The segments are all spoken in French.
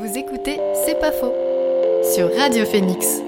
Vous écoutez C'est pas faux sur Radio Phoenix.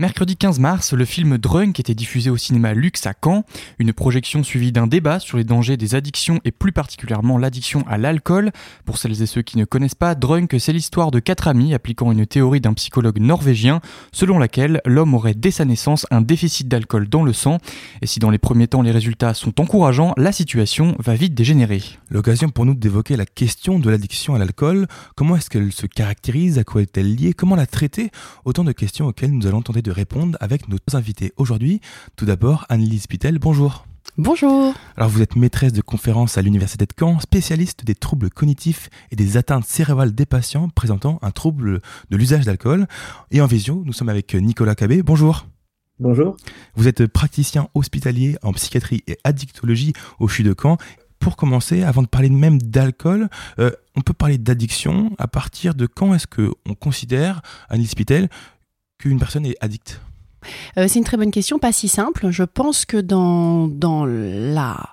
Mercredi 15 mars, le film Drunk était diffusé au cinéma Lux à Caen, une projection suivie d'un débat sur les dangers des addictions et plus particulièrement l'addiction à l'alcool. Pour celles et ceux qui ne connaissent pas, Drunk, c'est l'histoire de quatre amis appliquant une théorie d'un psychologue norvégien selon laquelle l'homme aurait dès sa naissance un déficit d'alcool dans le sang. Et si dans les premiers temps les résultats sont encourageants, la situation va vite dégénérer. L'occasion pour nous d'évoquer la question de l'addiction à l'alcool, comment est-ce qu'elle se caractérise, à quoi est-elle liée, comment la traiter, autant de questions auxquelles nous allons tenter de répondre avec nos invités aujourd'hui. Tout d'abord, Annelise Pitel, bonjour. Bonjour. Alors vous êtes maîtresse de conférence à l'Université de Caen, spécialiste des troubles cognitifs et des atteintes cérébrales des patients présentant un trouble de l'usage d'alcool. Et en visio, nous sommes avec Nicolas Cabé. Bonjour. Bonjour. Vous êtes praticien hospitalier en psychiatrie et addictologie au CHU de Caen. Pour commencer, avant de parler même d'alcool, euh, on peut parler d'addiction. À partir de quand est-ce qu'on considère, Annelise Pitel, qu'une personne est addicte? Euh, C'est une très bonne question, pas si simple. Je pense que dans, dans la,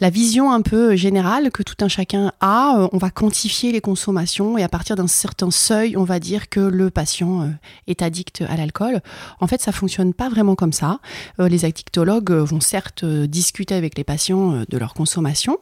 la vision un peu générale que tout un chacun a, euh, on va quantifier les consommations et à partir d'un certain seuil, on va dire que le patient euh, est addict à l'alcool. En fait, ça fonctionne pas vraiment comme ça. les addictologues vont certes discuter avec les patients de leur consommation,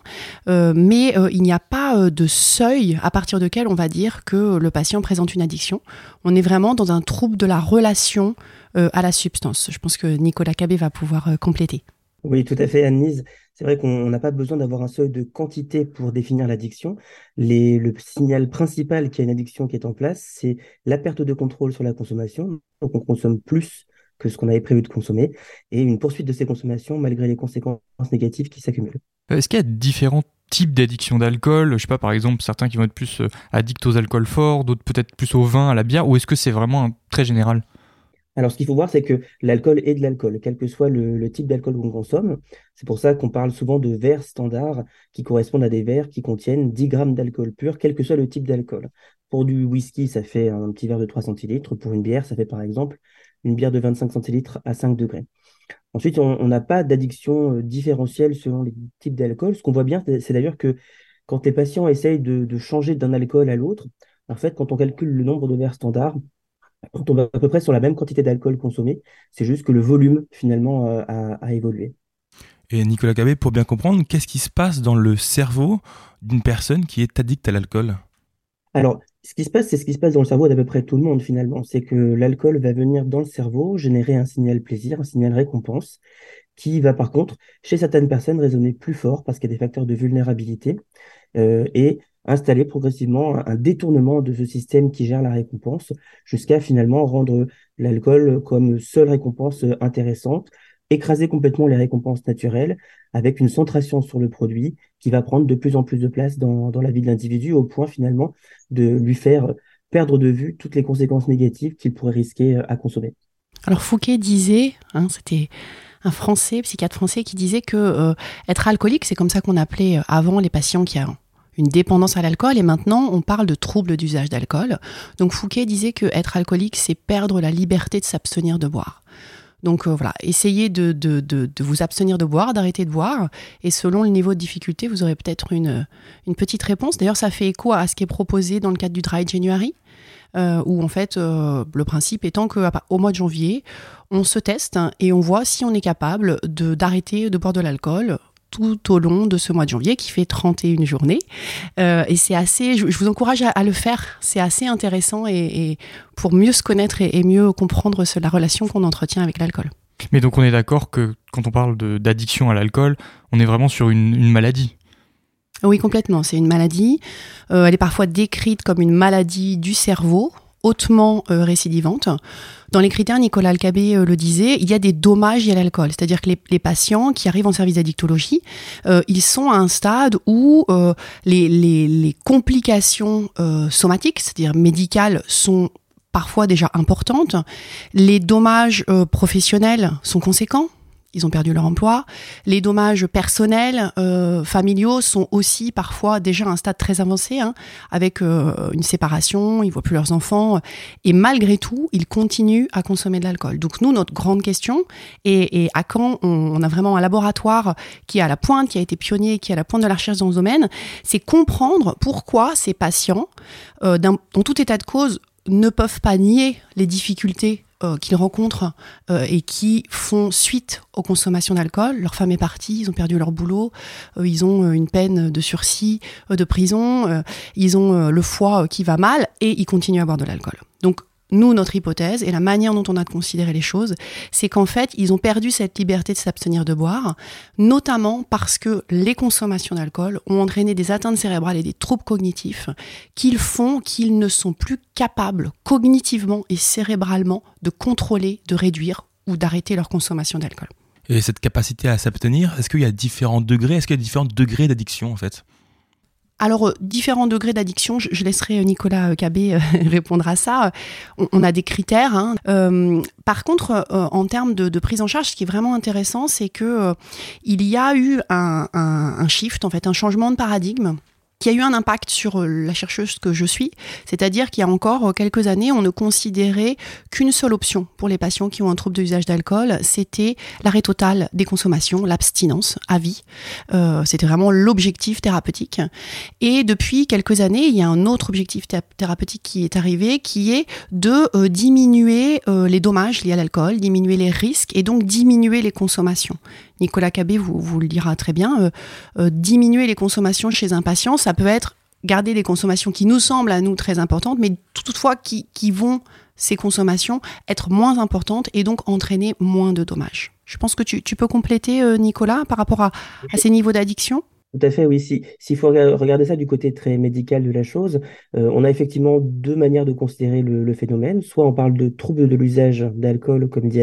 mais il n'y a pas de seuil à partir duquel on va dire que le patient présente une addiction. On est vraiment dans un trouble de la relation à la substance. Je pense que Nicolas Cabé va pouvoir compléter. Oui, tout à fait, Annelise. C'est vrai qu'on n'a pas besoin d'avoir un seuil de quantité pour définir l'addiction. Le signal principal qu'il y a une addiction qui est en place, c'est la perte de contrôle sur la consommation. Donc on consomme plus que ce qu'on avait prévu de consommer et une poursuite de ces consommations malgré les conséquences négatives qui s'accumulent. Est-ce qu'il y a différents types d'addiction d'alcool? Je sais pas, par exemple, certains qui vont être plus euh, addicts aux alcools forts, d'autres peut-être plus au vin, à la bière, ou est-ce que c'est vraiment très général? Alors, ce qu'il faut voir, c'est que l'alcool est de l'alcool, quel que soit le, type d'alcool qu'on consomme. C'est pour ça qu'on parle souvent de verres standards qui correspondent à des verres qui contiennent 10 grammes d'alcool pur, quel que soit le type d'alcool. Pour du whisky, ça fait un petit verre de 3 centilitres. Pour une bière, ça fait par exemple une bière de 25 centilitres à 5 degrés. Ensuite, on n'a pas d'addiction euh, différentielle selon les types d'alcool. Ce qu'on voit bien, c'est d'ailleurs que quand les patients essayent de, de changer d'un alcool à l'autre, en fait, quand on calcule le nombre de verres standards, on tombe à peu près sur la même quantité d'alcool consommé. C'est juste que le volume, finalement, euh, a, évolué. Et Nicolas Gabé, pour bien comprendre, qu'est-ce qui se passe dans le cerveau d'une personne qui est addicte à l'alcool? Alors, ce qui se passe, c'est ce qui se passe dans le cerveau d'à peu près tout le monde, finalement. C'est que l'alcool va venir dans le cerveau générer un signal plaisir, un signal récompense, qui va par contre, chez certaines personnes, résonner plus fort parce qu'il y a des facteurs de vulnérabilité. Euh, et installer progressivement un, détournement de ce système qui gère la récompense jusqu'à finalement rendre l'alcool comme seule récompense intéressante, écraser complètement les récompenses naturelles avec une centration sur le produit qui va prendre de plus en plus de place dans, la vie de l'individu au point finalement de lui faire perdre de vue toutes les conséquences négatives qu'il pourrait risquer à consommer. Alors Fouquet disait, hein, c'était un Français, psychiatre français, qui disait que euh, être alcoolique, c'est comme ça qu'on appelait euh, avant les patients qui ont une dépendance à l'alcool et maintenant on parle de troubles d'usage d'alcool. Donc Fouquet disait que être alcoolique, c'est perdre la liberté de s'abstenir de boire. Donc euh, voilà, essayez de, de, de, vous abstenir de boire, d'arrêter de boire, et selon le niveau de difficulté, vous aurez peut-être une, une petite réponse. D'ailleurs, ça fait écho à ce qui est proposé dans le cadre du Dry January, euh, où en fait, euh, le principe étant qu'au mois de janvier, on se teste et on voit si on est capable d'arrêter de boire de l'alcool tout au long de ce mois de janvier qui fait 31 journées. Euh, et c'est assez, je, vous encourage à, le faire, c'est assez intéressant et, pour mieux se connaître et, mieux comprendre la relation qu'on entretient avec l'alcool. Mais donc on est d'accord que quand on parle d'addiction à l'alcool, on est vraiment sur une, maladie. Oui, complètement. C'est une maladie. Euh, elle est parfois décrite comme une maladie du cerveau hautement euh, récidivante. Dans les critères, Nicolas Alcabé euh, le disait, il y a des dommages liés à l'alcool. C'est-à-dire que les, patients qui arrivent en service d'addictologie, euh, ils sont à un stade où les, les, complications somatiques, c'est-à-dire médicales, sont parfois déjà importantes. Les dommages professionnels sont conséquents. Ils ont perdu leur emploi. Les dommages personnels, euh, familiaux sont aussi parfois déjà à un stade très avancé, hein, avec euh, une séparation, ils voient plus leurs enfants, et malgré tout, ils continuent à consommer de l'alcool. Donc nous, notre grande question, et, à quand on, a vraiment un laboratoire qui est à la pointe, qui a été pionnier, qui est à la pointe de la recherche dans ce domaine, c'est comprendre pourquoi ces patients, euh, dans tout état de cause, ne peuvent pas nier les difficultés euh, qu'ils rencontrent euh, et qui font suite aux consommations d'alcool. Leur femme est partie, ils ont perdu leur boulot, euh, ils ont une peine de sursis, de prison, ils ont le foie qui va mal et ils continuent à boire de l'alcool. Donc nous, notre hypothèse et la manière dont on a de considérer les choses, c'est qu'en fait, ils ont perdu cette liberté de s'abstenir de boire, notamment parce que les consommations d'alcool ont entraîné des atteintes cérébrales et des troubles cognitifs qu'ils font qu'ils ne sont plus capables cognitivement et cérébralement de contrôler, de réduire ou d'arrêter leur consommation d'alcool. Et cette capacité à s'abstenir, est-ce qu'il y a différents degrés? Est-ce qu'il y a différents degrés d'addiction en fait? Alors, euh, différents degrés d'addiction, je, laisserai euh, Nicolas euh, Cabé répondre à ça. On, a des critères. Hein. par contre, en termes de, prise en charge, ce qui est vraiment intéressant, c'est que il y a eu un, un, shift, en fait, un changement de paradigme qui a eu un impact sur euh, la chercheuse que je suis, c'est-à-dire qu'il y a encore euh, quelques années, on ne considérait qu'une seule option pour les patients qui ont un trouble de usage d'alcool, c'était l'arrêt total des consommations, l'abstinence à vie. Euh, c'était vraiment l'objectif thérapeutique. Et depuis quelques années, il y a un autre objectif thérapeutique qui est arrivé, qui est de diminuer les dommages liés à l'alcool, diminuer les risques et donc diminuer les consommations. Nicolas Cabé vous, vous le dira très bien, euh, euh, diminuer les consommations chez un patient, ça peut être garder des consommations qui nous semblent à nous très importantes, mais toutefois qui, vont, ces consommations, être moins importantes et donc entraîner moins de dommages. Je pense que tu, peux compléter, euh, Nicolas, par rapport à ces niveaux d'addiction? Tout à fait, oui. S'il faut regarder ça du côté très médical de la chose, euh, on a effectivement deux manières de considérer le, phénomène. Soit on parle de trouble de l'usage d'alcool, comme dit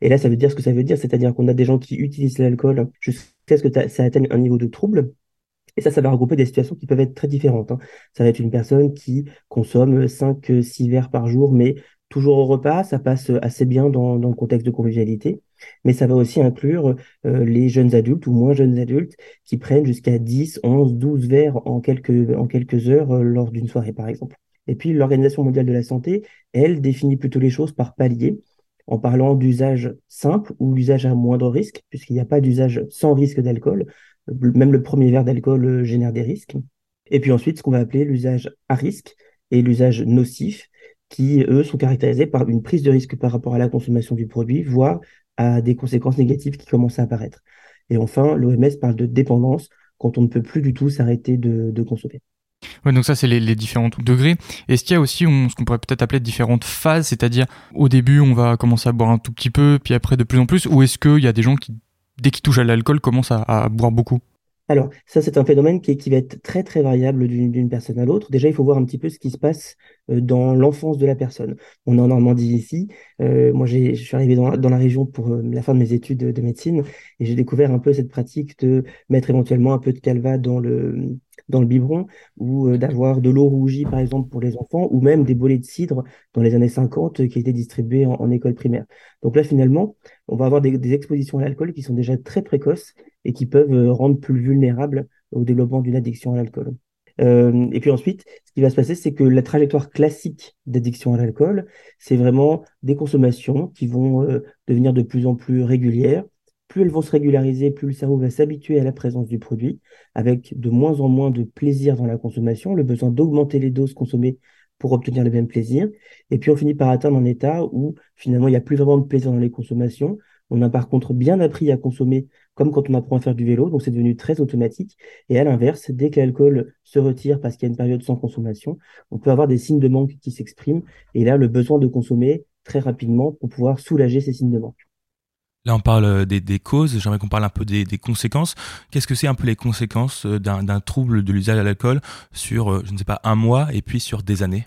et là ça veut dire ce que ça veut dire, c'est-à-dire qu'on a des gens qui utilisent l'alcool jusqu'à ce que ça atteigne un niveau de trouble. Et ça, ça va regrouper des situations qui peuvent être très différentes. Hein. Ça va être une personne qui consomme 5-6 verres par jour, mais toujours au repas, ça passe assez bien dans, dans le contexte de convivialité mais ça va aussi inclure euh, les jeunes adultes ou moins jeunes adultes qui prennent jusqu'à 10, 11, 12 verres en quelques, en quelques heures euh, lors d'une soirée, par exemple. Et puis, l'Organisation mondiale de la santé, elle, définit plutôt les choses par palier, en parlant d'usage simple ou d'usage à moindre risque, puisqu'il n'y a pas d'usage sans risque d'alcool. Même le premier verre d'alcool euh, génère des risques. Et puis ensuite, ce qu'on va appeler l'usage à risque et l'usage nocif, qui, eux, sont caractérisés par une prise de risque par rapport à la consommation du produit, voire à des conséquences négatives qui commencent à apparaître. Et enfin, l'OMS parle de dépendance quand on ne peut plus du tout s'arrêter de, consommer. Ouais, donc ça, c'est les, différents degrés. Est-ce qu'il y a aussi ce qu'on pourrait peut-être appeler différentes phases, c'est-à-dire au début, on va commencer à boire un tout petit peu, puis après de plus en plus, ou est-ce qu'il y a des gens qui, dès qu'ils touchent à l'alcool, commencent à boire beaucoup? Alors, ça, c'est un phénomène qui, qui, va être très, très variable d'une personne à l'autre. Déjà, il faut voir un petit peu ce qui se passe euh, dans l'enfance de la personne. On est en Normandie ici. Euh, moi, je suis arrivé dans, dans, la région pour euh, la fin de mes études de, médecine et j'ai découvert un peu cette pratique de mettre éventuellement un peu de calva dans le, dans le biberon ou d'avoir de l'eau rougie, par exemple, pour les enfants ou même des bolets de cidre dans les années 50 qui étaient distribués en, école primaire. Donc là, finalement, on va avoir des, expositions à l'alcool qui sont déjà très précoces et qui peuvent euh, rendre plus vulnérables au développement d'une addiction à l'alcool. Euh, et puis ensuite, ce qui va se passer, c'est que la trajectoire classique d'addiction à l'alcool, c'est vraiment des consommations qui vont euh, devenir de plus en plus régulières. Plus elles vont se régulariser, plus le cerveau va s'habituer à la présence du produit, avec de moins en moins de plaisir dans la consommation, le besoin d'augmenter les doses consommées pour obtenir le même plaisir. Et puis on finit par atteindre un état où finalement il n'y a plus vraiment de plaisir dans les consommations. On a par contre bien appris à consommer comme quand on apprend à faire du vélo, donc c'est devenu très automatique. Et à l'inverse, dès que l'alcool se retire parce qu'il y a une période sans consommation, on peut avoir des signes de manque qui s'expriment, et là, le besoin de consommer très rapidement pour pouvoir soulager ces signes de manque. Là, on parle euh, des, causes, j'aimerais qu'on parle un peu des, conséquences. Qu'est-ce que c'est un peu les conséquences euh, d'un trouble de l'usage de l'alcool sur, euh, je ne sais pas, un mois et puis sur des années?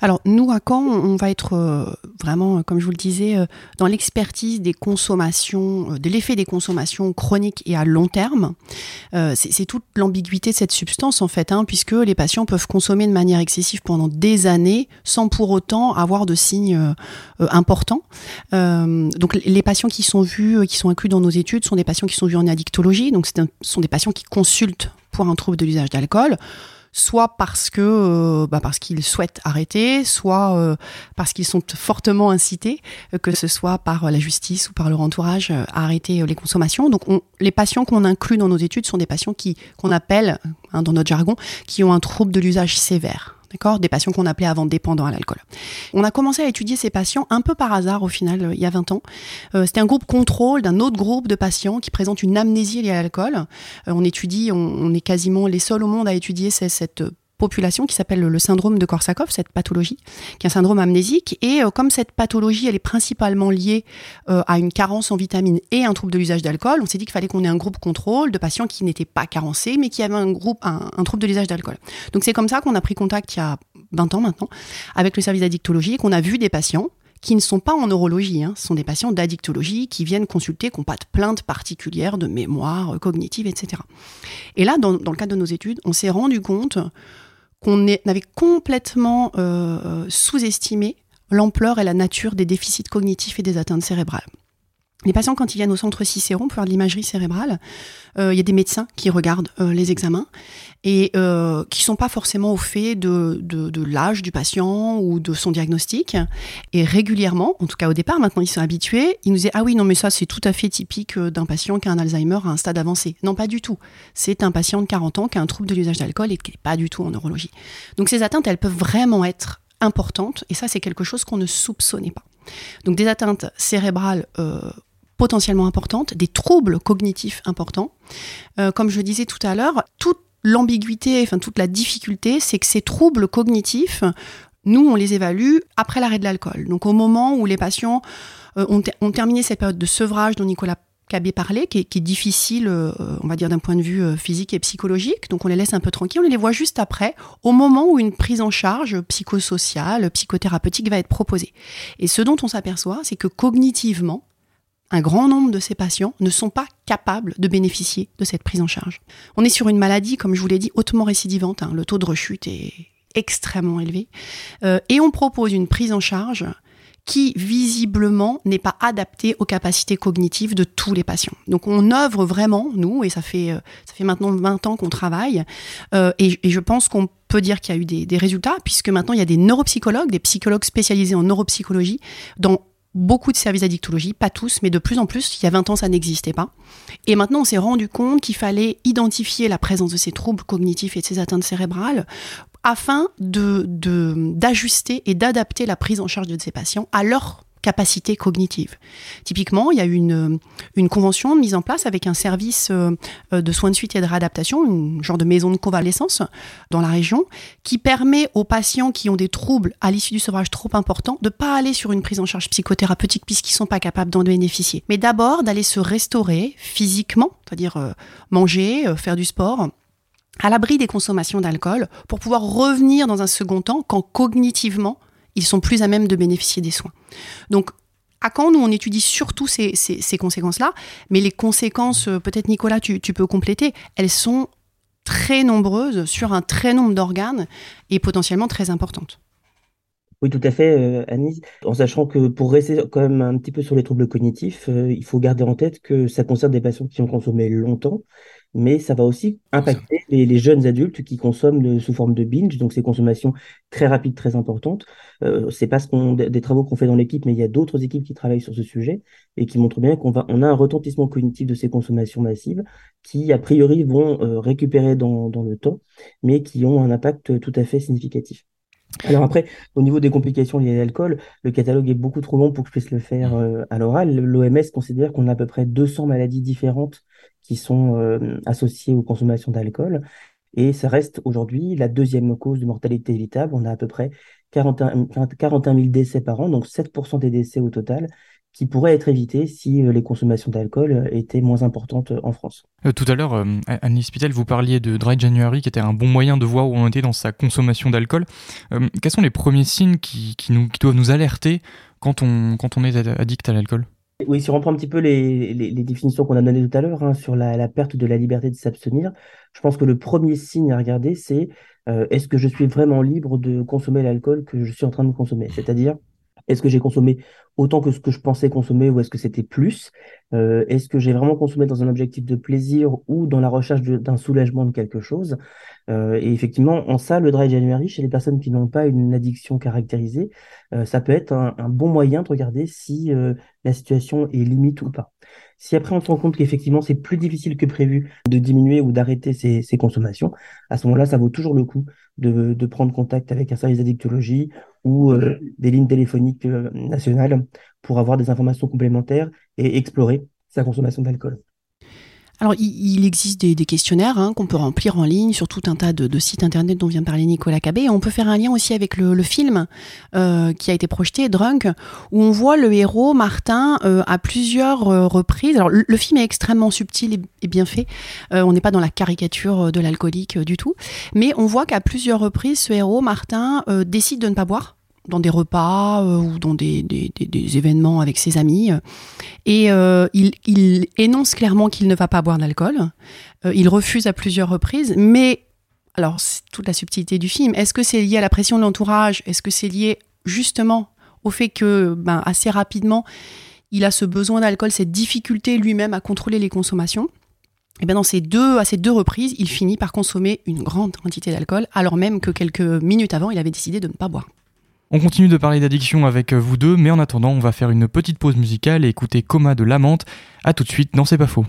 Alors nous, à Caen, on va être euh, vraiment, comme je vous le disais, euh, dans l'expertise des consommations, euh, de l'effet des consommations chroniques et à long terme. C'est toute l'ambiguïté de cette substance en fait, hein, puisque les patients peuvent consommer de manière excessive pendant des années sans pour autant avoir de signes importants. donc les patients qui sont vus, qui sont inclus dans nos études, sont des patients qui sont vus en addictologie, donc ce sont des patients qui consultent pour un trouble de l'usage d'alcool soit parce que euh, bah parce qu'ils souhaitent arrêter, soit euh, parce qu'ils sont fortement incités, euh, que ce soit par la justice ou par leur entourage, à arrêter les consommations. Donc les patients qu'on inclut dans nos études sont des patients qui qu'on appelle, hein, dans notre jargon, qui ont un trouble de l'usage sévère d'accord? Des patients qu'on appelait avant dépendants à l'alcool. On a commencé à étudier ces patients un peu par hasard au final, euh, il y a 20 ans. Euh, c'était un groupe contrôle d'un autre groupe de patients qui présentent une amnésie liée à l'alcool. Euh, on étudie, on, est quasiment les seuls au monde à étudier cette population qui s'appelle le syndrome de Korsakoff, cette pathologie, qui est un syndrome amnésique. Et euh, comme cette pathologie, elle est principalement liée euh, à une carence en vitamines et un trouble de l'usage d'alcool, on s'est dit qu'il fallait qu'on ait un groupe contrôle de patients qui n'étaient pas carencés, mais qui avaient un groupe, un, trouble de l'usage d'alcool. Donc c'est comme ça qu'on a pris contact il y a 20 ans maintenant avec le service d'addictologie et qu'on a vu des patients qui ne sont pas en neurologie, hein. ce sont des patients d'addictologie qui viennent consulter, qui n'ont pas de plainte particulière de mémoire cognitive, etc. Et là, dans, dans le cadre de nos études, on s'est rendu compte qu'on avait complètement euh, sous-estimé l'ampleur et la nature des déficits cognitifs et des atteintes cérébrales. Les patients, quand ils viennent au centre Cicéron pour faire de l'imagerie cérébrale, euh, il y a des médecins qui regardent les examens et euh, qui sont pas forcément au fait de, l'âge du patient ou de son diagnostic. Et régulièrement, en tout cas au départ, maintenant ils sont habitués, ils nous disent ah oui non mais ça c'est tout à fait typique d'un patient qui a un Alzheimer à un stade avancé. Non pas du tout. C'est un patient de 40 ans qui a un trouble de l'usage d'alcool et qui n'est pas du tout en neurologie. Donc ces atteintes elles peuvent vraiment être importantes et ça c'est quelque chose qu'on ne soupçonnait pas. Donc des atteintes cérébrales euh, potentiellement importantes, des troubles cognitifs importants. Euh, comme je disais tout à l'heure, toute l'ambiguïté, enfin toute la difficulté, c'est que ces troubles cognitifs, nous, on les évalue après l'arrêt de l'alcool. Donc au moment où les patients euh, ont, terminé cette période de sevrage dont Nicolas Cabé parlait, qui est, difficile, euh, on va dire d'un point de vue physique et psychologique. Donc on les laisse un peu tranquilles, on les voit juste après, au moment où une prise en charge psychosociale, psychothérapeutique va être proposée. Et ce dont on s'aperçoit, c'est que cognitivement, un grand nombre de ces patients ne sont pas capables de bénéficier de cette prise en charge. On est sur une maladie, comme je vous l'ai dit, hautement récidivante. Hein. Le taux de rechute est extrêmement élevé. Euh, et on propose une prise en charge qui visiblement n'est pas adaptée aux capacités cognitives de tous les patients. Donc on œuvre vraiment, nous, et ça fait, euh, ça fait maintenant 20 ans qu'on travaille, euh, et, je pense qu'on peut dire qu'il y a eu des, des résultats, puisque maintenant il y a des neuropsychologues, des psychologues spécialisés en neuropsychologie dans beaucoup de services d'addictologie, pas tous, mais de plus en plus. Il y a 20 ans, ça n'existait pas. Et maintenant, on s'est rendu compte qu'il fallait identifier la présence de ces troubles cognitifs et de ces atteintes cérébrales afin de d'ajuster et d'adapter la prise en charge de ces patients à leur capacité cognitive. Typiquement, il y a une, une convention mise en place avec un service euh, de soins de suite et de réadaptation, une genre de maison de convalescence dans la région, qui permet aux patients qui ont des troubles à l'issue du sevrage trop importants de ne pas aller sur une prise en charge psychothérapeutique puisqu'ils ne sont pas capables d'en bénéficier, mais d'abord d'aller se restaurer physiquement, c'est-à-dire euh, manger, euh, faire du sport, à l'abri des consommations d'alcool pour pouvoir revenir dans un second temps quand cognitivement ils sont plus à même de bénéficier des soins. Donc, à quand nous, on étudie surtout ces, conséquences-là, mais les conséquences, euh, peut-être Nicolas, tu, peux compléter, elles sont très nombreuses sur un très nombre d'organes et potentiellement très importantes. Oui, tout à fait, euh. En sachant que pour rester quand même un petit peu sur les troubles cognitifs, euh, il faut garder en tête que ça concerne des patients qui ont consommé longtemps mais ça va aussi impacter les, jeunes adultes qui consomment sous forme de binge, donc ces consommations très rapides, très importantes. Euh, c'est pas ce qu'on, des travaux qu'on fait dans l'équipe, mais il y a d'autres équipes qui travaillent sur ce sujet et qui montrent bien qu'on va, on a un retentissement cognitif de ces consommations massives qui, a priori, vont euh, récupérer dans, dans le temps, mais qui ont un impact tout à fait significatif. Alors après, au niveau des complications liées à l'alcool, le catalogue est beaucoup trop long pour que je puisse le faire euh, à l'oral. L'OMS considère qu'on a à peu près 200 maladies différentes qui sont euh, associés aux consommations d'alcool. Et ça reste aujourd'hui la deuxième cause de mortalité évitable. On a à peu près 41, 41 000 décès par an, donc 7% des décès au total, qui pourrait être évité si les consommations d'alcool étaient moins importantes en France. tout à l'heure, Annie Spital, vous parliez de Dry January, qui était un bon moyen de voir où on était dans sa consommation d'alcool. quels sont les premiers signes qui, doivent nous alerter quand on est addict à l'alcool? Oui, si on reprend un petit peu les, définitions qu'on a données tout à l'heure hein, sur la, la, perte de la liberté de s'abstenir, je pense que le premier signe à regarder, c'est euh, est-ce que je suis vraiment libre de consommer l'alcool que je suis en train de consommer? C'est-à-dire, est-ce que j'ai consommé autant que ce que je pensais consommer ou est-ce que c'était plus? Euh, Est-ce que j'ai vraiment consommé dans un objectif de plaisir ou dans la recherche d'un soulagement de quelque chose? Euh, Et effectivement, en ça, le dry January, chez les personnes qui n'ont pas une addiction caractérisée, euh, ça peut être un, bon moyen de regarder si la situation est limite ou pas. Si après on se rend compte qu'effectivement c'est plus difficile que prévu de diminuer ou d'arrêter ces, ces, consommations, à ce moment-là, ça vaut toujours le coup de, de prendre contact avec un service d'addictologie ou euh, des lignes téléphoniques euh, nationales pour avoir des informations complémentaires et explorer sa consommation d'alcool. Alors, il, existe des, questionnaires hein, qu'on peut remplir en ligne sur tout un tas de, sites internet dont vient parler Nicolas Cabé. on peut faire un lien aussi avec le, film euh, qui a été projeté, Drunk, où on voit le héros, Martin, à plusieurs reprises. Alors, le, film est extrêmement subtil et, bien fait. on n'est pas dans la caricature de l'alcoolique du tout. Mais on voit qu'à plusieurs reprises, ce héros, Martin, décide de ne pas boire dans des repas euh, ou dans des, des, événements avec ses amis. Et euh, il, il, énonce clairement qu'il ne va pas boire d'alcool. Euh, il refuse à plusieurs reprises, mais alors c'est toute la subtilité du film. Est-ce que c'est lié à la pression de l'entourage? Est-ce que c'est lié justement au fait que ben, assez rapidement il a ce besoin d'alcool, cette difficulté lui-même à contrôler les consommations? Et bien dans ces deux, à ces deux reprises, il finit par consommer une grande quantité d'alcool, alors même que quelques minutes avant, il avait décidé de ne pas boire. On continue de parler d'addiction avec vous deux, mais en attendant, on va faire une petite pause musicale et écouter Coma de Lamante. A tout de suite dans C'est pas faux.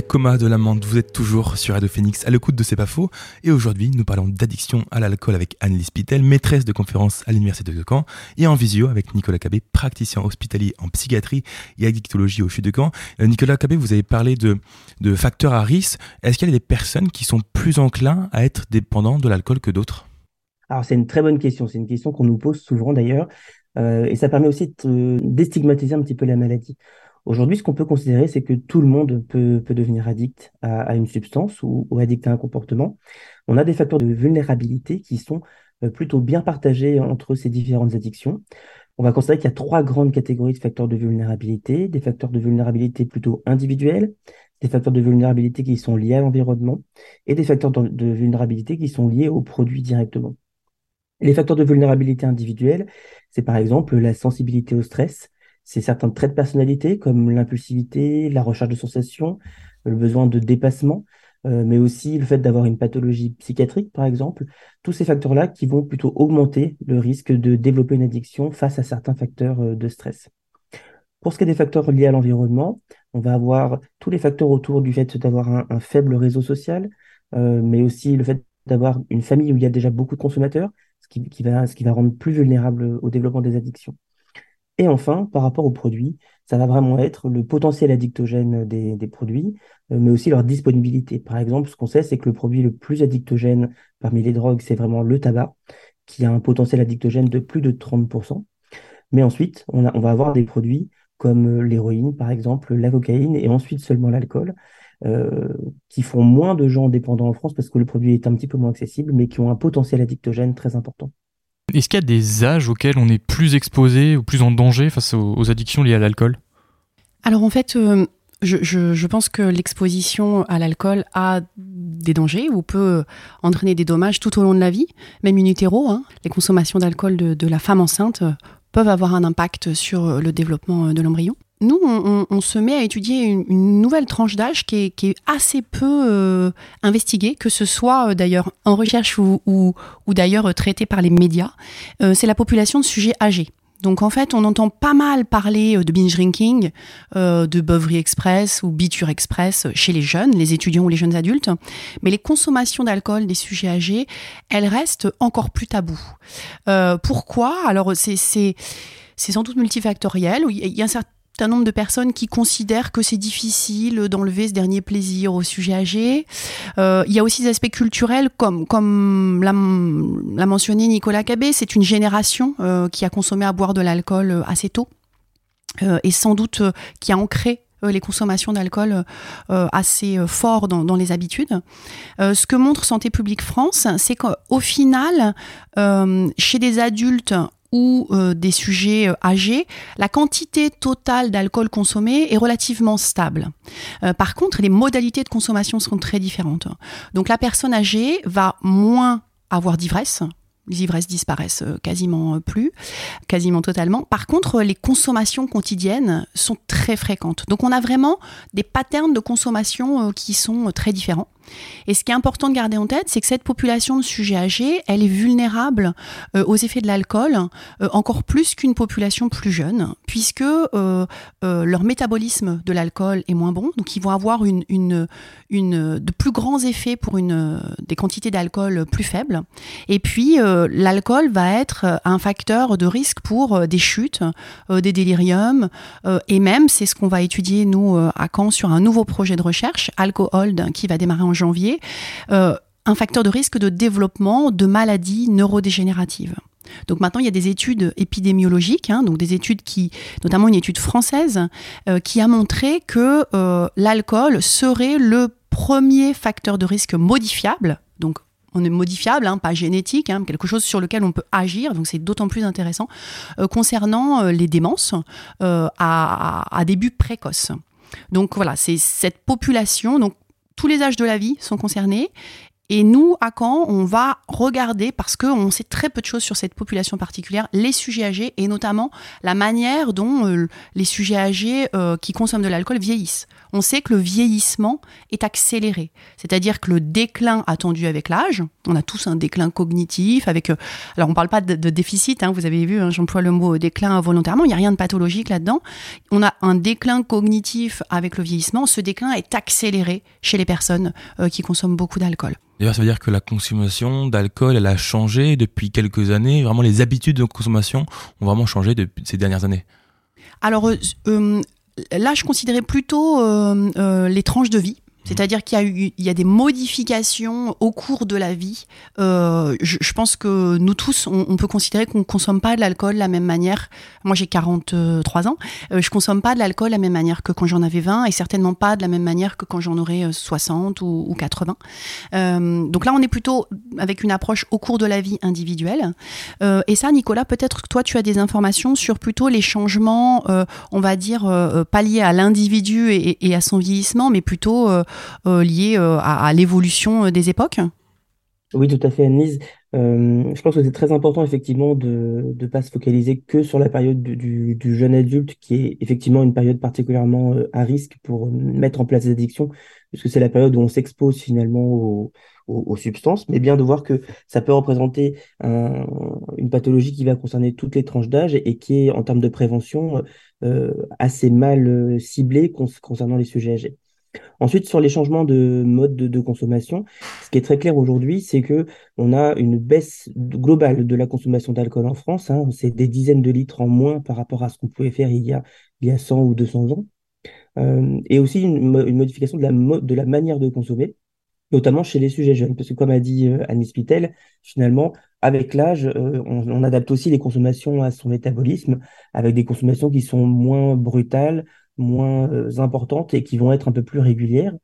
C'était Coma de l'amande. Vous êtes toujours sur Radio Phoenix à l'écoute de C'est pas faux. Et aujourd'hui, nous parlons d'addiction à l'alcool avec Anne-Lise Pitel, maîtresse de conférence à l'Université de Caen, et en visio avec Nicolas Cabé, praticien hospitalier en psychiatrie et addictologie au CHU de Caen. Euh, Nicolas Cabé, vous avez parlé de, facteurs à risque. Est-ce qu'il y a des personnes qui sont plus enclins à être dépendants de l'alcool que d'autres? Alors, c'est une très bonne question. C'est une question qu'on nous pose souvent d'ailleurs. Euh, et ça permet aussi de déstigmatiser un petit peu la maladie. Aujourd'hui, ce qu'on peut considérer, c'est que tout le monde peut, devenir addict à, une substance ou, addict à un comportement. On a des facteurs de vulnérabilité qui sont euh, plutôt bien partagés entre ces différentes addictions. On va considérer qu'il y a trois grandes catégories de facteurs de vulnérabilité. Des facteurs de vulnérabilité plutôt individuels, des facteurs de vulnérabilité qui sont liés à l'environnement et des facteurs de vulnérabilité qui sont liés aux produits directement. Les facteurs de vulnérabilité individuels, c'est par exemple la sensibilité au stress, c'est certains traits de personnalité comme l'impulsivité, la recherche de sensations, le besoin de dépassement, euh, mais aussi le fait d'avoir une pathologie psychiatrique, par exemple. Tous ces facteurs-là qui vont plutôt augmenter le risque de développer une addiction face à certains facteurs euh, de stress. Pour ce qui est des facteurs liés à l'environnement, on va avoir tous les facteurs autour du fait d'avoir un, faible réseau social, euh, mais aussi le fait d'avoir une famille où il y a déjà beaucoup de consommateurs, ce qui, va, ce qui va rendre plus vulnérable au développement des addictions. Et enfin, par rapport aux produits, ça va vraiment être le potentiel addictogène des, produits, euh, mais aussi leur disponibilité. Par exemple, ce qu'on sait, c'est que le produit le plus addictogène parmi les drogues, c'est vraiment le tabac, qui a un potentiel addictogène de plus de 30%. Mais ensuite, on, va avoir des produits comme euh, l'héroïne, par exemple, la cocaïne, et ensuite seulement l'alcool, euh, qui font moins de gens dépendants en France parce que le produit est un petit peu moins accessible, mais qui ont un potentiel addictogène très important. Est-ce qu'il y a des âges auxquels on est plus exposé ou plus en danger face aux, addictions liées à l'alcool? Alors en fait, euh, je, pense que l'exposition à l'alcool a des dangers ou peut entraîner des dommages tout au long de la vie, même in utero. Hein. Les consommations d'alcool de, la femme enceinte peuvent avoir un impact sur le développement de l'embryon nous, on, se met à étudier une, nouvelle tranche d'âge qui est, assez peu euh, investiguée, que ce soit euh, d'ailleurs en recherche ou, d'ailleurs euh, traitée par les médias. c'est la population de sujets âgés. Donc en fait, on entend pas mal parler de binge drinking, de Bovary Express ou Biture Express chez les jeunes, les étudiants ou les jeunes adultes, mais les consommations d'alcool des sujets âgés, elles restent encore plus tabous. pourquoi? Alors c'est sans doute multifactoriel. Il y a un certain un nombre de personnes qui considèrent que c'est difficile d'enlever ce dernier plaisir au sujet âgé. Euh, il y a aussi des aspects culturels, comme, comme l'a mentionné Nicolas Cabé, c'est une génération euh, qui a consommé à boire de l'alcool euh, assez tôt. et sans doute qui a ancré les consommations d'alcool assez fort dans, dans, les habitudes. ce que montre Santé publique France, c'est qu'au final, chez des adultes ou euh, des sujets euh, âgés, la quantité totale d'alcool consommé est relativement stable. Euh, par contre, les modalités de consommation seront très différentes. Donc la personne âgée va moins avoir d'ivresse, les ivresses disparaissent quasiment plus, quasiment totalement. Par contre, les consommations quotidiennes sont très fréquentes. Donc on a vraiment des patterns de consommation qui sont très différents. Et ce qui est important de garder en tête, c'est que cette population de sujets âgés, elle est vulnérable euh, aux effets de l'alcool euh, encore plus qu'une population plus jeune, puisque euh, leur métabolisme de l'alcool est moins bon, donc ils vont avoir une, de plus grands effets pour une, des quantités d'alcool plus faibles. Et puis, l'alcool va être un facteur de risque pour des chutes, des déliriums, et même, c'est ce qu'on va étudier, nous, à Caen, sur un nouveau projet de recherche, Alcohold, qui va démarrer en janvier, euh, un facteur de risque de développement de maladies neurodégénératives. Donc maintenant, il y a des études épidémiologiques, hein, donc des études qui, notamment une étude française, euh, qui a montré que euh, l'alcool serait le premier facteur de risque modifiable. Donc on est modifiable, hein, pas génétique, hein, quelque chose sur lequel on peut agir, donc c'est d'autant plus intéressant, concernant les démences à, à, début précoce. Donc voilà, c'est cette population, donc tous les âges de la vie sont concernés Et nous, à Caen, on va regarder, parce qu'on sait très peu de choses sur cette population particulière, les sujets âgés et notamment la manière dont euh, les sujets âgés euh, qui consomment de l'alcool vieillissent. On sait que le vieillissement est accéléré, c'est-à-dire que le déclin attendu avec l'âge, on a tous un déclin cognitif, avec, euh, alors on ne parle pas de, déficit, hein, vous avez vu, hein, j'emploie le mot déclin volontairement, il n'y a rien de pathologique là-dedans. On a un déclin cognitif avec le vieillissement, ce déclin est accéléré chez les personnes qui consomment beaucoup d'alcool. D'ailleurs, ça veut dire que la consommation d'alcool, elle a changé depuis quelques années. Vraiment, les habitudes de consommation ont vraiment changé depuis ces dernières années. Alors, euh, euh, là, je considérais plutôt euh, les tranches de vie. C'est-à-dire qu'il y a eu, il y a des modifications au cours de la vie. Euh, je, pense que nous tous, on, peut considérer qu'on consomme pas de l'alcool de la même manière. Moi, j'ai 43 ans. Euh, je consomme pas de l'alcool de la même manière que quand j'en avais 20 et certainement pas de la même manière que quand j'en aurais 60 ou, ou 80. Euh, donc là, on est plutôt avec une approche au cours de la vie individuelle. Euh, et ça, Nicolas, peut-être que toi, tu as des informations sur plutôt les changements, euh, on va dire, euh, pas liés à l'individu et, et, à son vieillissement, mais plutôt euh, liées euh, à, l'évolution euh, des époques Oui, tout à fait, Annelise. je pense que c'est très important effectivement de ne pas se focaliser que sur la période du, jeune adulte, qui est effectivement une période particulièrement à risque pour mettre en place des addictions, puisque c'est la période où on s'expose finalement aux, substances, mais bien de voir que ça peut représenter une pathologie qui va concerner toutes les tranches d'âge et, qui est en termes de prévention assez mal ciblée concernant les sujets âgés. Ensuite, sur les changements de mode de, consommation, ce qui est très clair aujourd'hui, c'est que on a une baisse globale de la consommation d'alcool en France. Hein. c'est des dizaines de litres en moins par rapport à ce qu'on pouvait faire il y a, il y a 100 ou 200 ans. Euh, et aussi une, modification de la, de la manière de consommer, notamment chez les sujets jeunes. Parce que comme a dit euh, Anne Spitel, finalement, avec l'âge, euh, on, adapte aussi les consommations à son métabolisme, avec des consommations qui sont moins brutales, moins euh, importantes et qui vont être un peu plus régulières.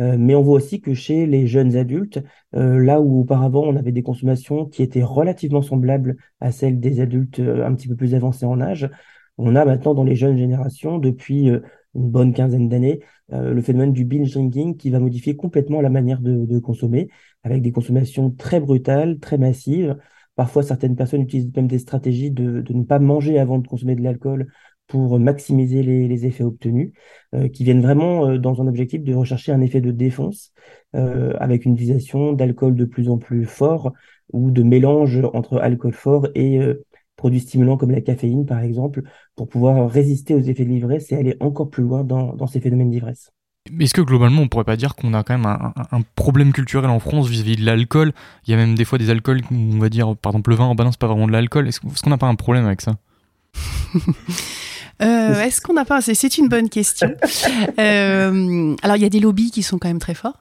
Euh, mais on voit aussi que chez les jeunes adultes, euh, là où auparavant on avait des consommations qui étaient relativement semblables à celles des adultes un petit peu plus avancés en âge, on a maintenant dans les jeunes générations, depuis une bonne quinzaine d'années, le phénomène du binge drinking qui va modifier complètement la manière de, consommer, avec des consommations très brutales, très massives. Parfois, certaines personnes utilisent même des stratégies de, de ne pas manger avant de consommer de l'alcool pour maximiser les, effets obtenus, euh, qui viennent vraiment euh, dans un objectif de rechercher un effet de défense euh, avec une utilisation d'alcool de plus en plus fort ou de mélange entre alcool fort et produits stimulants comme la caféine, par exemple, pour pouvoir résister aux effets de l'ivresse et aller encore plus loin dans, ces phénomènes d'ivresse. Est-ce que globalement, on pourrait pas dire qu'on a quand même un, problème culturel en France vis-à-vis de l'alcool? Il y a même des fois des alcools, on va dire, par exemple, le vin en balance, pas vraiment de l'alcool. Est-ce qu'on n'a pas un problème avec ça? Euh, est-ce qu'on n'a pas C'est une bonne question. Euh, alors il y a des lobbies qui sont quand même très forts.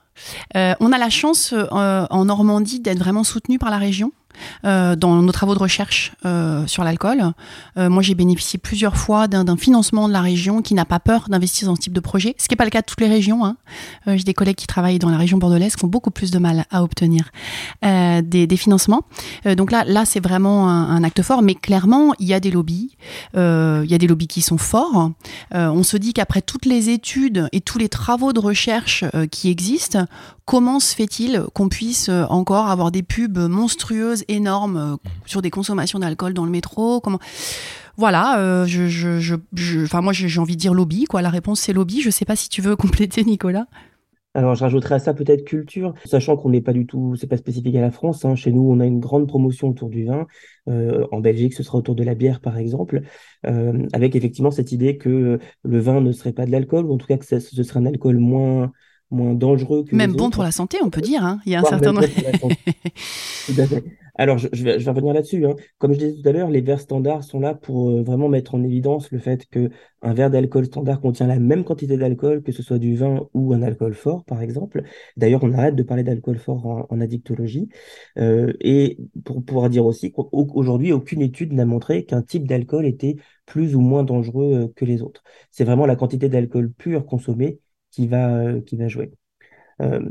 Euh, on a la chance en Normandie d'être vraiment soutenu par la région. Euh, dans nos travaux de recherche euh, sur l'alcool. Euh, moi, j'ai bénéficié plusieurs fois d'un financement de la région qui n'a pas peur d'investir dans ce type de projet, ce qui n'est pas le cas de toutes les régions. Hein. j'ai des collègues qui travaillent dans la région bordelaise qui ont beaucoup plus de mal à obtenir des, financements. donc là, là c'est vraiment un, un, acte fort, mais clairement, il y a des lobbies. il y a des lobbies qui sont forts. on se dit qu'après toutes les études et tous les travaux de recherche qui existent, comment se fait-il qu'on puisse encore avoir des pubs monstrueuses énorme euh, sur des consommations d'alcool dans le métro Comment voilà, euh, je, je, je, enfin moi j'ai envie de dire lobby quoi. La réponse c'est lobby. Je sais pas si tu veux compléter, Nicolas. Alors, je rajouterais à ça peut-être culture, sachant qu'on n'est pas du tout, c'est pas spécifique à la France. Hein. Chez nous, on a une grande promotion autour du vin. Euh, en Belgique, ce sera autour de la bière, par exemple, avec effectivement cette idée que le vin ne serait pas de l'alcool, ou en tout cas que ce serait un alcool moins moins dangereux que même bon pour la santé, on peut dire. Hein. Il y a un certain nombre. Alors, je, vais, revenir là-dessus. Hein. Comme je disais tout à l'heure, les verres standards sont là pour euh, vraiment mettre en évidence le fait que un verre d'alcool standard contient la même quantité d'alcool, que ce soit du vin ou un alcool fort, par exemple. D'ailleurs, on arrête de parler d'alcool fort en, addictologie. Euh, et pour pouvoir dire aussi qu'aujourd'hui, aucune étude n'a montré qu'un type d'alcool était plus ou moins dangereux euh, que les autres. C'est vraiment la quantité d'alcool pur consommé qui va, qui va jouer. Euh,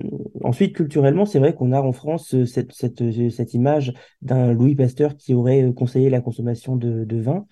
ensuite, culturellement, c'est vrai qu'on a en France euh, cette, cette, euh, cette image d'un Louis Pasteur qui aurait conseillé la consommation de, vin.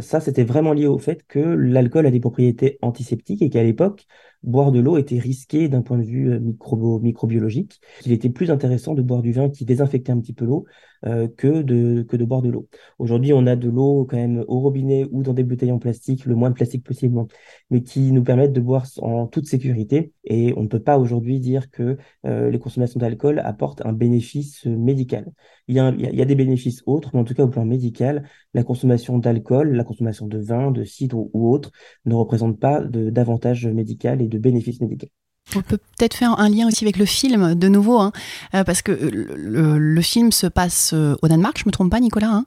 Ça, c'était vraiment lié au fait que l'alcool a des propriétés antiseptiques et qu'à l'époque, boire de l'eau était risqué d'un point de vue euh, microbiologique, qu'il était plus intéressant de boire du vin qui désinfectait un petit peu l'eau euh, que, de, que de boire de l'eau. Aujourd'hui, on a de l'eau quand même au robinet ou dans des bouteilles en plastique, le moins de plastique possible, mais qui nous permettent de boire en toute sécurité. Et on ne peut pas aujourd'hui dire que euh, les consommations d'alcool apportent un bénéfice médical. Il y, a, des bénéfices autres, mais en tout cas au plan médical, la consommation d'alcool, la consommation de vin, de cidre ou, autre ne représente pas d'avantage médical et médicaux. On peut peut-être faire un lien aussi avec le film, de nouveau, hein, euh, parce que le, le, film se passe euh, au Danemark, je me trompe pas, Nicolas hein?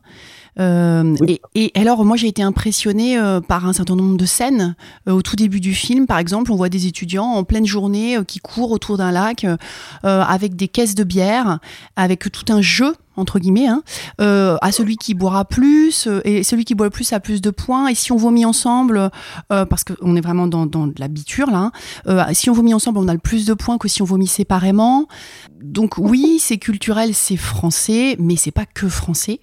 Euh, et, et, alors, moi, j'ai été impressionnée euh, par un certain nombre de scènes. Euh, au tout début du film, par exemple, on voit des étudiants en pleine journée qui courent autour d'un lac avec des caisses de bière, avec tout un jeu entre guillemets, hein, euh, à celui qui boira plus, et celui qui boit le plus a plus de points. Et si on vomit ensemble, euh, parce qu'on est vraiment dans, dans de là, hein, si on vomit ensemble, on a le plus de points que si on vomit séparément. Donc oui, c'est culturel, c'est français, mais c'est pas que français.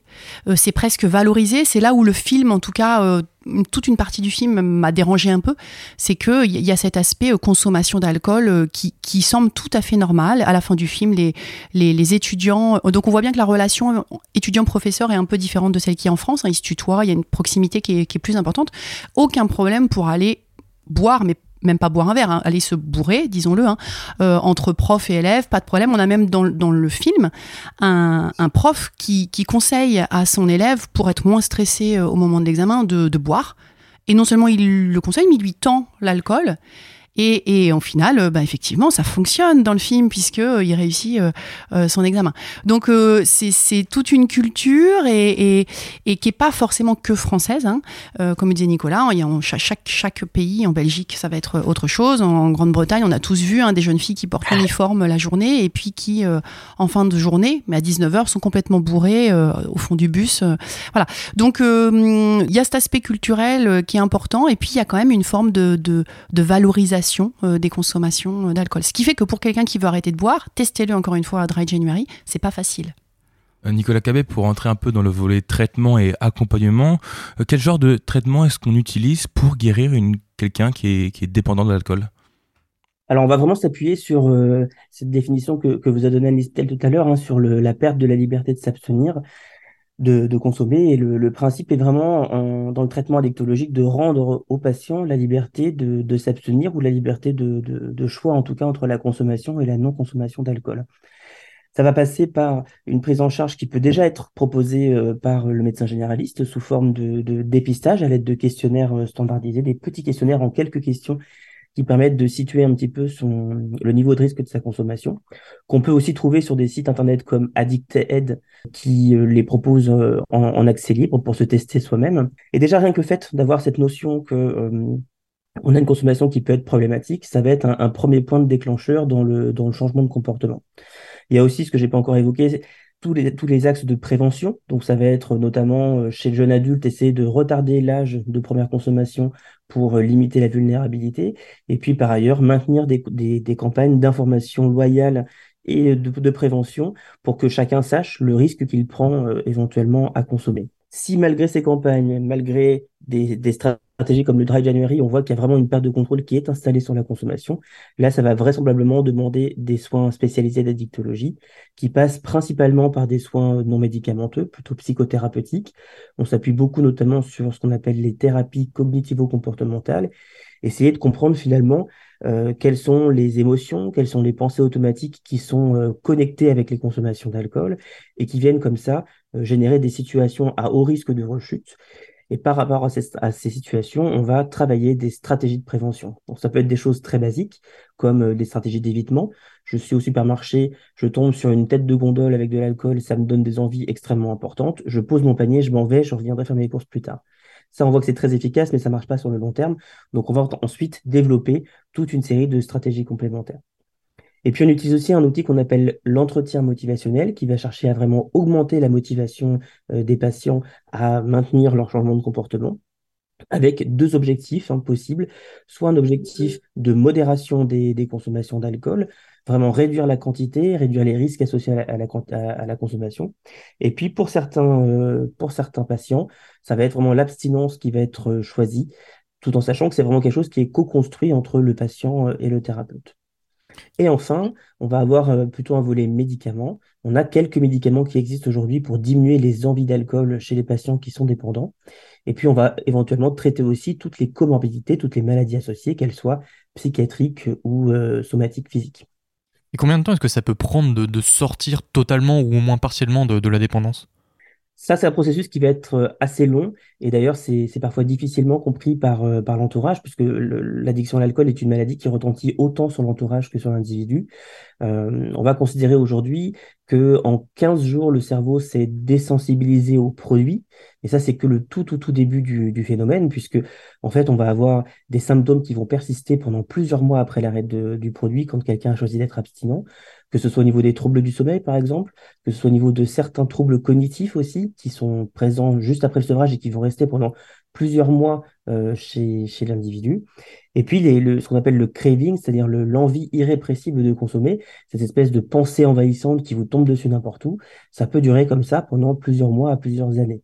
c'est presque valorisé. C'est là où le film, en tout cas, euh, toute une partie du film m'a dérangé un peu. C'est qu'il y a cet aspect euh, consommation d'alcool euh, qui, semble tout à fait normal. À la fin du film, les, étudiants. Donc on voit bien que la relation étudiant-professeur est un peu différente de celle qui est en France. Hein. Ils se tutoient, il y a une proximité qui est plus importante. Aucun problème pour aller boire, mais même pas boire un verre, hein, aller se bourrer, disons-le, hein, euh, entre prof et élève, pas de problème. On a même dans, le film un, prof qui, qui, conseille à son élève, pour être moins stressé euh, au moment de l'examen, de, de boire. Et non seulement il le conseille, mais il lui tend l'alcool. Et, et en final, euh, bah, effectivement, ça fonctionne dans le film puisque euh, il réussit euh, son examen. Donc c'est toute une culture et, et, et, qui est pas forcément que française. Hein. comme disait Nicolas, il y a chaque, chaque pays, en Belgique, ça va être autre chose. En, Grande-Bretagne, on a tous vu hein, des jeunes filles qui portent l'uniforme la journée et puis qui, en fin de journée, mais à 19h, sont complètement bourrées au fond du bus. voilà. Donc il y a cet aspect culturel qui est important et puis il y a quand même une forme de, de, de valorisation euh, des consommations euh, d'alcool. Ce qui fait que pour quelqu'un qui veut arrêter de boire, testez-le encore une fois à Dry January, c'est pas facile. Euh, Nicolas Cabet, pour entrer un peu dans le volet traitement et accompagnement, quel genre de traitement est-ce qu'on utilise pour guérir quelqu'un qui est, qui est dépendant de l'alcool? Alors, on va vraiment s'appuyer sur cette définition que, que vous a donnée Anistel tout à l'heure, hein, sur le, la perte de la liberté de s'abstenir de, consommer. Et le, principe est vraiment, dans le traitement addictologique, de rendre aux patients la liberté de, s'abstenir ou la liberté de, choix, en tout cas, entre la consommation et la non-consommation d'alcool. Ça va passer par une prise en charge qui peut déjà être proposée euh, par le médecin généraliste sous forme de, dépistage à l'aide de questionnaires euh, standardisés, des petits questionnaires en quelques questions qui permettent de situer un petit peu le niveau de risque de sa consommation, qu'on peut aussi trouver sur des sites internet comme Addicted qui euh, les propose euh, en, accès libre pour se tester soi-même. Et déjà rien que le fait d'avoir cette notion que euh, on a une consommation qui peut être problématique, ça va être un, premier point de déclencheur dans le, dans le changement de comportement. Il y a aussi ce que j'ai pas encore évoqué, tous les, tous axes de prévention. Donc, ça va être notamment euh, chez le jeune adulte, essayer de retarder l'âge de première consommation pour euh, limiter la vulnérabilité. Et puis, par ailleurs, maintenir des, campagnes d'information loyale et de, prévention pour que chacun sache le risque qu'il prend euh, éventuellement à consommer. Si malgré ces campagnes, malgré des, stratégies, stratégie comme le Dry January, on voit qu'il y a vraiment une perte de contrôle qui est installée sur la consommation. Là, ça va vraisemblablement demander des soins spécialisés d'addictologie qui passent principalement par des soins non médicamenteux, plutôt psychothérapeutiques. On s'appuie beaucoup notamment sur ce qu'on appelle les thérapies cognitivo-comportementales. Essayer de comprendre finalement euh, quelles sont les émotions, quelles sont les pensées automatiques qui sont euh, connectées avec les consommations d'alcool et qui viennent comme ça euh, générer des situations à haut risque de rechute et par rapport à ces, situations, on va travailler des stratégies de prévention. Donc ça peut être des choses très basiques, comme des stratégies d'évitement. Je suis au supermarché, je tombe sur une tête de gondole avec de l'alcool, ça me donne des envies extrêmement importantes. Je pose mon panier, je m'en vais, je reviendrai faire mes courses plus tard. Ça, on voit que c'est très efficace, mais ça marche pas sur le long terme. Donc on va ensuite développer toute une série de stratégies complémentaires. Et puis on utilise aussi un outil qu'on appelle l'entretien motivationnel qui va chercher à vraiment augmenter la motivation euh, des patients à maintenir leur changement de comportement. avec deux objectifs hein, possibles, soit un objectif de modération des, des consommations d'alcool, vraiment réduire la quantité, réduire les risques associés à la, à la, consommation. Et puis pour certains, euh, pour certains patients, ça va être vraiment l'abstinence qui va être euh, choisie, tout en sachant que c'est vraiment quelque chose qui est co-construit entre le patient euh, et le thérapeute. Et enfin, on va avoir plutôt un volet médicaments. On a quelques médicaments qui existent aujourd'hui pour diminuer les envies d'alcool chez les patients qui sont dépendants. Et puis, on va éventuellement traiter aussi toutes les comorbidités, toutes les maladies associées, qu'elles soient psychiatriques ou somatiques physiques. Et combien de temps est-ce que ça peut prendre de, sortir totalement ou au moins partiellement de la dépendance? Ça, c'est un processus qui va être euh, assez long et d'ailleurs, c'est parfois difficilement compris par, euh, par l'entourage puisque l'addiction à l'alcool est une maladie qui retentit autant sur l'entourage que sur l'individu. Euh, on va considérer aujourd'hui que en 15 jours, le cerveau s'est désensibilisé au produit. Et ça, c'est que le tout, tout, tout début du, du, phénomène, puisque en fait, on va avoir des symptômes qui vont persister pendant plusieurs mois après l'arrêt du produit quand quelqu'un a choisi d'être abstinent que ce soit au niveau des troubles du sommeil, par exemple, que ce soit au niveau de certains troubles cognitifs aussi, qui sont présents juste après le sevrage et qui vont rester pendant plusieurs mois euh, chez, l'individu. Et puis les, le, ce qu'on appelle le craving, c'est-à-dire l'envie irrépressible de consommer, cette espèce de pensée envahissante qui vous tombe dessus n'importe où, ça peut durer comme ça pendant plusieurs mois à plusieurs années.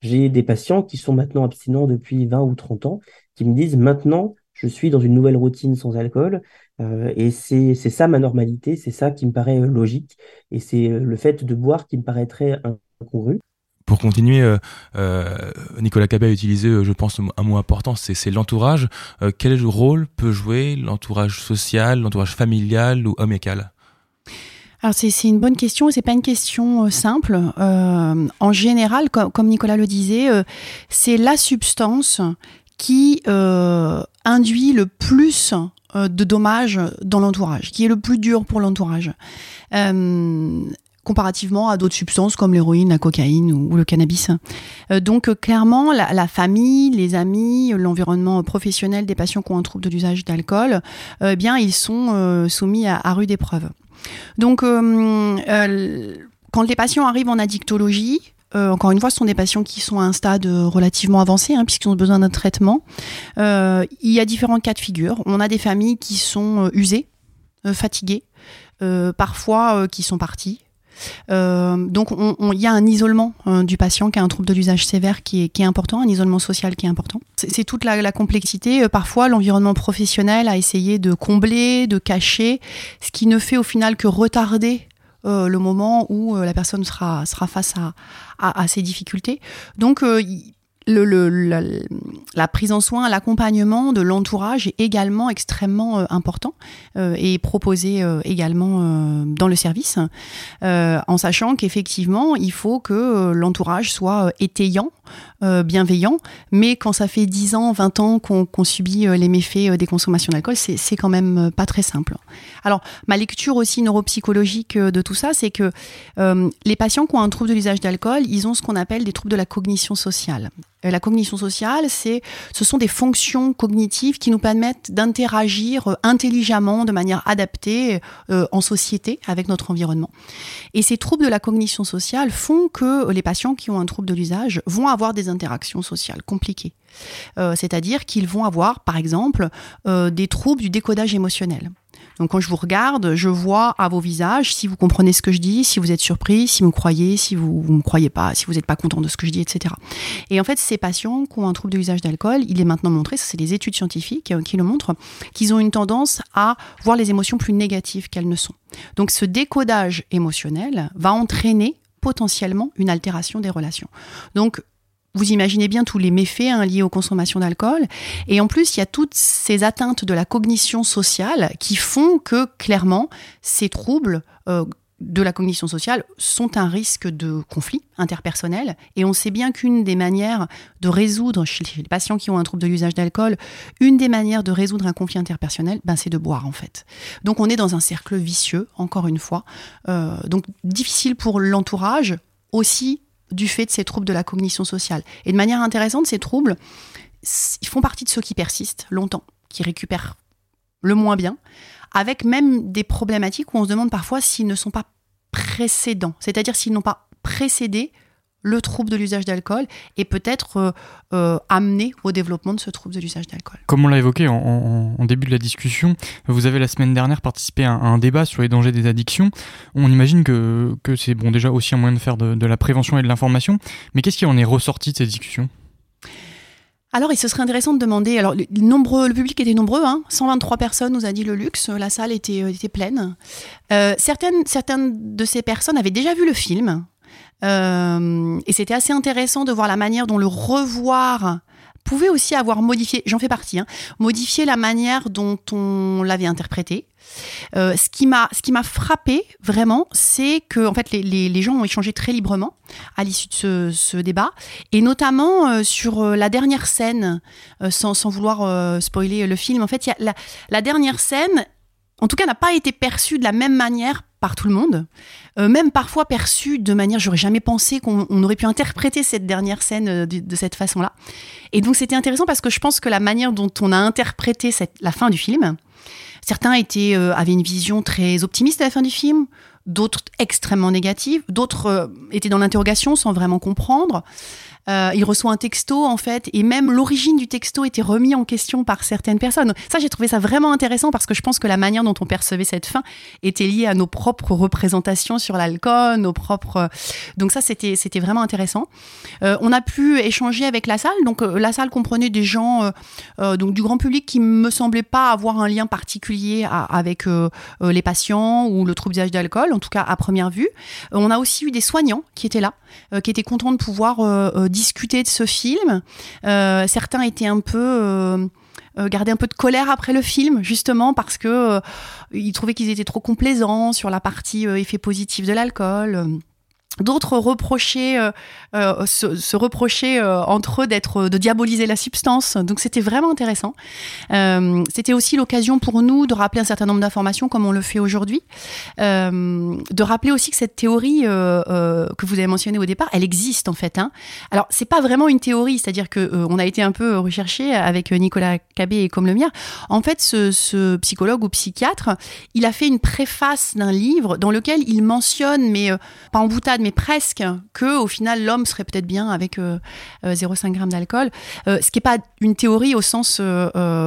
J'ai des patients qui sont maintenant abstinents depuis 20 ou 30 ans, qui me disent maintenant, je suis dans une nouvelle routine sans alcool, euh, et c'est ça ma normalité, c'est ça qui me paraît euh, logique, et c'est euh, le fait de boire qui me paraîtrait incongru. Pour continuer, Nicolas Cabet a utilisé, je pense, un mot important, c'est l'entourage. quel rôle peut jouer l'entourage social, l'entourage familial ou amical alors c'est une bonne question, c'est pas une question simple. en général, comme Nicolas le disait, c'est la substance qui induit le plus euh, de dommages dans l'entourage, qui est le plus dur pour l'entourage. Euh, comparativement à d'autres substances comme l'héroïne, la cocaïne ou, le cannabis. Euh, donc clairement, la, famille, les amis, l'environnement professionnel des patients qui ont un trouble de l'usage d'alcool, eh bien ils sont soumis à, à rude épreuve. Donc quand les patients arrivent en addictologie, euh, encore une fois, ce sont des patients qui sont à un stade euh, relativement avancé, hein, puisqu'ils ont besoin d'un traitement. Euh, il y a différents cas de figure. On a des familles qui sont usées, fatiguées, parfois qui sont parties. donc il y a un isolement du patient qui a un trouble de l'usage sévère qui est, important, un isolement social qui est important. C'est toute la, la complexité. parfois l'environnement professionnel a essayé de combler, de cacher, ce qui ne fait au final que retarder le moment où euh, la personne sera, sera face à, à, ces difficultés. Donc, euh, le, la, prise en soin, l'accompagnement de l'entourage est également extrêmement euh, important euh, et proposé euh, également dans le service, en sachant qu'effectivement, il faut que l'entourage soit étayant, bienveillant, mais quand ça fait 10 ans, 20 ans qu'on subit les méfaits des consommations d'alcool, c'est quand même pas très simple. Alors, ma lecture aussi neuropsychologique de tout ça, c'est que les patients qui ont un trouble de l'usage d'alcool, ils ont ce qu'on appelle des troubles de la cognition sociale. Euh, la cognition sociale, c'est, ce sont des fonctions cognitives qui nous permettent d'interagir euh, intelligemment, de manière adaptée euh, en société avec notre environnement. Et ces troubles de la cognition sociale font que les patients qui ont un trouble de l'usage vont avoir des interactions sociales compliquées. c'est-à-dire qu'ils vont avoir, par exemple, des troubles du décodage émotionnel. Donc quand je vous regarde, je vois à vos visages si vous comprenez ce que je dis, si vous êtes surpris, si vous croyez, si vous ne me croyez pas, si vous n'êtes pas content de ce que je dis, etc. Et en fait, ces patients qui ont un trouble de d'alcool, il est maintenant montré, ça c'est des études scientifiques euh, qui le montrent, qu'ils ont une tendance à voir les émotions plus négatives qu'elles ne sont. Donc ce décodage émotionnel va entraîner potentiellement une altération des relations. Donc vous imaginez bien tous les méfaits hein, liés aux consommations d'alcool. Et en plus, il y a toutes ces atteintes de la cognition sociale qui font que, clairement, ces troubles euh, de la cognition sociale sont un risque de conflit interpersonnel. Et on sait bien qu'une des manières de résoudre, chez les patients qui ont un trouble de l'usage d'alcool, une des manières de résoudre un conflit interpersonnel, ben, c'est de boire en fait. Donc on est dans un cercle vicieux, encore une fois. Euh, donc difficile pour l'entourage, aussi du fait de ces troubles de la cognition sociale. Et de manière intéressante, ces troubles, ils font partie de ceux qui persistent longtemps, qui récupèrent le moins bien, avec même des problématiques où on se demande parfois s'ils ne sont pas précédents, c'est-à-dire s'ils n'ont pas précédé le trouble de l'usage d'alcool et peut-être euh, euh, amener au développement de ce trouble de l'usage d'alcool. Comme on l'a évoqué en, début de la discussion, vous avez la semaine dernière participé à un, débat sur les dangers des addictions. On imagine que, que c'est bon déjà aussi un moyen de faire de, de la prévention et de l'information, mais qu'est-ce qui en est ressorti de ces discussions? Alors, il se serait intéressant de demander. Alors, le, nombreux, le public était nombreux, 123 hein. personnes, nous a dit le luxe. La salle était, était pleine. certaines, certaines de ces personnes avaient déjà vu le film. Euh, et c'était assez intéressant de voir la manière dont le revoir pouvait aussi avoir modifié, j'en fais partie, hein, modifié la manière dont on l'avait interprété. Euh, ce qui m'a frappé vraiment, c'est que en fait les, gens ont échangé très librement à l'issue de ce, débat, et notamment euh, sur la dernière scène, sans, vouloir spoiler le film. En fait, la dernière scène, en tout cas, n'a pas été perçue de la même manière par tout le monde, euh, même parfois perçu de manière, j'aurais jamais pensé qu'on aurait pu interpréter cette dernière scène euh, de, cette façon-là. Et donc c'était intéressant parce que je pense que la manière dont on a interprété la fin du film, certains euh, avaient une vision très optimiste de la fin du film, d'autres extrêmement négative, d'autres étaient dans l'interrogation sans vraiment comprendre. Euh, il reçoit un texto en fait, et même l'origine du texto était remis en question par certaines personnes. Ça, j'ai trouvé ça vraiment intéressant parce que je pense que la manière dont on percevait cette fin était liée à nos propres représentations sur l'alcool, nos propres. Donc ça, c'était c'était vraiment intéressant. Euh, on a pu échanger avec la salle. Donc euh, la salle comprenait des gens donc du grand public qui me semblaient pas avoir un lien particulier avec les patients ou le trouble d'usage d'alcool, en tout cas à première vue. on a aussi eu des soignants qui étaient là, qui étaient contents de pouvoir discuter de ce film. Euh, certains étaient un peu euh, euh, garder un peu de colère après le film, justement parce que ils trouvaient qu'ils étaient trop complaisants sur la partie effet positif de l'alcool. D'autres reprochaient, euh, euh se, reprochaient euh, entre eux d'être, de diaboliser la substance. Donc c'était vraiment intéressant. C'était aussi l'occasion pour nous de rappeler un certain nombre d'informations, comme on le fait aujourd'hui, de rappeler aussi que cette théorie que vous avez mentionnée au départ, elle existe en fait. Hein. Alors c'est pas vraiment une théorie, c'est-à-dire que on a été un peu recherché avec Nicolas Cabé et comme le mien. En fait, ce, ce, psychologue ou psychiatre, il a fait une préface d'un livre dans lequel il mentionne, mais pas en boutade mais presque que au final l'homme serait peut-être bien avec 0,5 euh, euh, g d'alcool. Euh, ce qui n'est pas une théorie au sens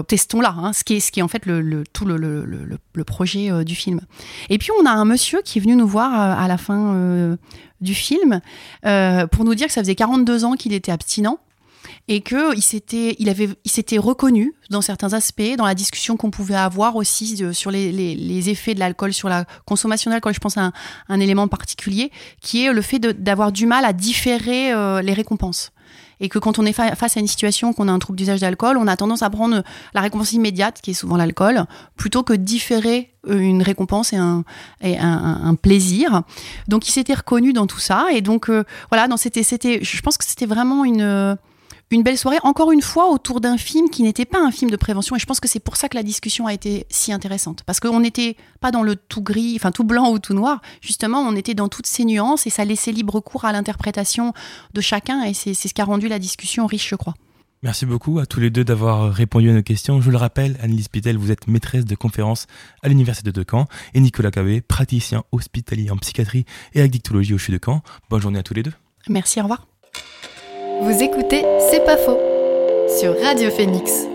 testons-là, hein, ce, qui est, ce qui est en fait le, tout le, le projet du film. Et puis on a un monsieur qui est venu nous voir à la fin du film pour nous dire que ça faisait 42 ans qu'il était abstinent et que il s'était, il avait, il s'était reconnu dans certains aspects, dans la discussion qu'on pouvait avoir aussi euh, sur les, les, les, effets de l'alcool sur la consommation d'alcool. Je pense à un, un, élément particulier qui est le fait d'avoir du mal à différer euh, les récompenses. Et que quand on est face à une situation, qu'on a un trouble d'usage d'alcool, on a tendance à prendre la récompense immédiate, qui est souvent l'alcool, plutôt que différer euh, une récompense et un, et un, un plaisir. Donc il s'était reconnu dans tout ça. Et donc voilà, c'était, c'était, je pense que c'était vraiment une une belle soirée, encore une fois, autour d'un film qui n'était pas un film de prévention. Et je pense que c'est pour ça que la discussion a été si intéressante. Parce qu'on n'était pas dans le tout gris, enfin tout blanc ou tout noir. Justement, on était dans toutes ces nuances et ça laissait libre cours à l'interprétation de chacun. Et c'est ce qui a rendu la discussion riche, je crois. Merci beaucoup à tous les deux d'avoir répondu à nos questions. Je le rappelle, Annelise Pitel, vous êtes maîtresse de conférences à l'Université de Caen et Nicolas Cabé, praticien hospitalier en psychiatrie et addictologie au CHU de Caen. Bonne journée à tous les deux. Merci, au revoir. Vous écoutez C'est pas faux sur Radio Phoenix.